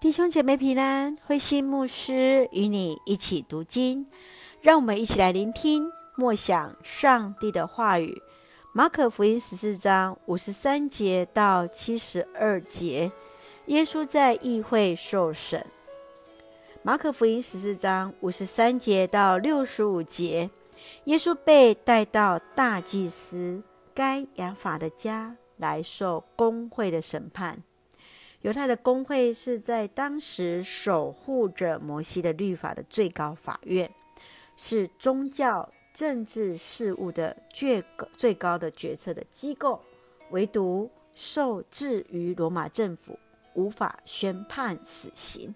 弟兄姐妹平安，慧心牧师与你一起读经，让我们一起来聆听默想上帝的话语。马可福音十四章五十三节到七十二节，耶稣在议会受审。马可福音十四章五十三节到六十五节，耶稣被带到大祭司该亚法的家来受公会的审判。犹太的公会是在当时守护着摩西的律法的最高法院，是宗教政治事务的最最高的决策的机构。唯独受制于罗马政府，无法宣判死刑。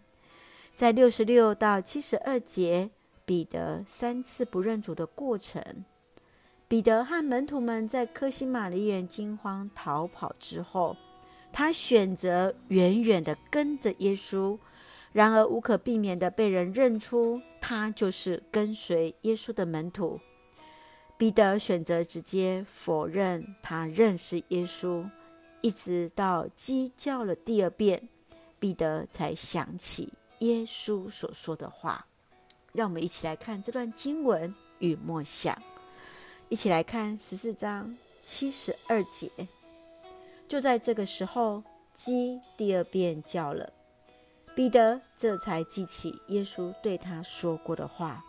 在六十六到七十二节，彼得三次不认主的过程。彼得和门徒们在科西马尼园惊慌逃跑之后。他选择远远地跟着耶稣，然而无可避免地被人认出他就是跟随耶稣的门徒。彼得选择直接否认他认识耶稣，一直到鸡叫了第二遍，彼得才想起耶稣所说的话。让我们一起来看这段经文与默想，一起来看十四章七十二节。就在这个时候，鸡第二遍叫了，彼得这才记起耶稣对他说过的话：“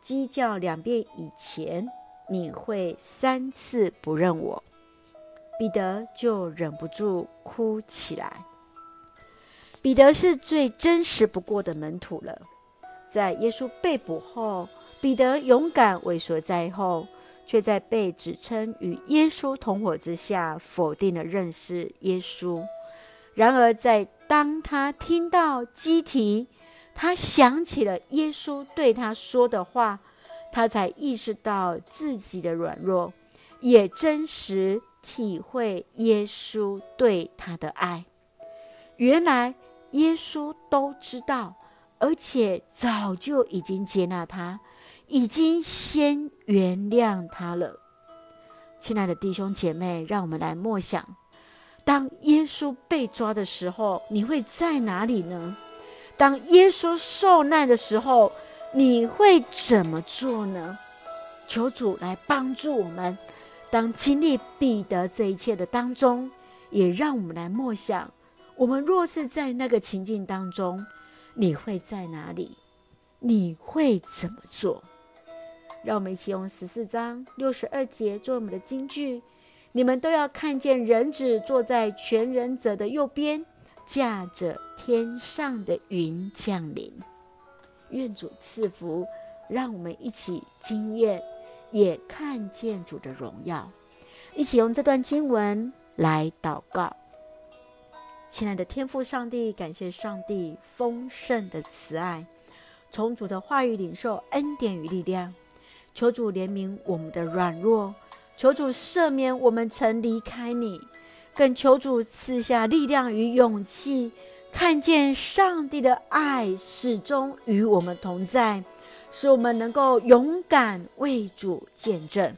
鸡叫两遍以前，你会三次不认我。”彼得就忍不住哭起来。彼得是最真实不过的门徒了。在耶稣被捕后，彼得勇敢畏缩在后。却在被指称与耶稣同伙之下，否定了认识耶稣。然而，在当他听到基提，他想起了耶稣对他说的话，他才意识到自己的软弱，也真实体会耶稣对他的爱。原来耶稣都知道，而且早就已经接纳他。已经先原谅他了，亲爱的弟兄姐妹，让我们来默想：当耶稣被抓的时候，你会在哪里呢？当耶稣受难的时候，你会怎么做呢？求主来帮助我们。当经历彼得这一切的当中，也让我们来默想：我们若是在那个情境当中，你会在哪里？你会怎么做？让我们一起用十四章六十二节做我们的金句。你们都要看见人子坐在全人者的右边，驾着天上的云降临。愿主赐福，让我们一起惊艳，也看见主的荣耀。一起用这段经文来祷告。亲爱的天父上帝，感谢上帝丰盛的慈爱，从主的话语领受恩典与力量。求主怜悯我们的软弱，求主赦免我们曾离开你，更求主赐下力量与勇气，看见上帝的爱始终与我们同在，使我们能够勇敢为主见证。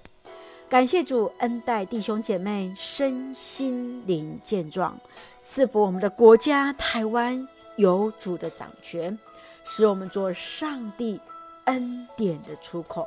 感谢主恩待弟兄姐妹身心灵健壮，赐福我们的国家台湾有主的掌权，使我们做上帝恩典的出口。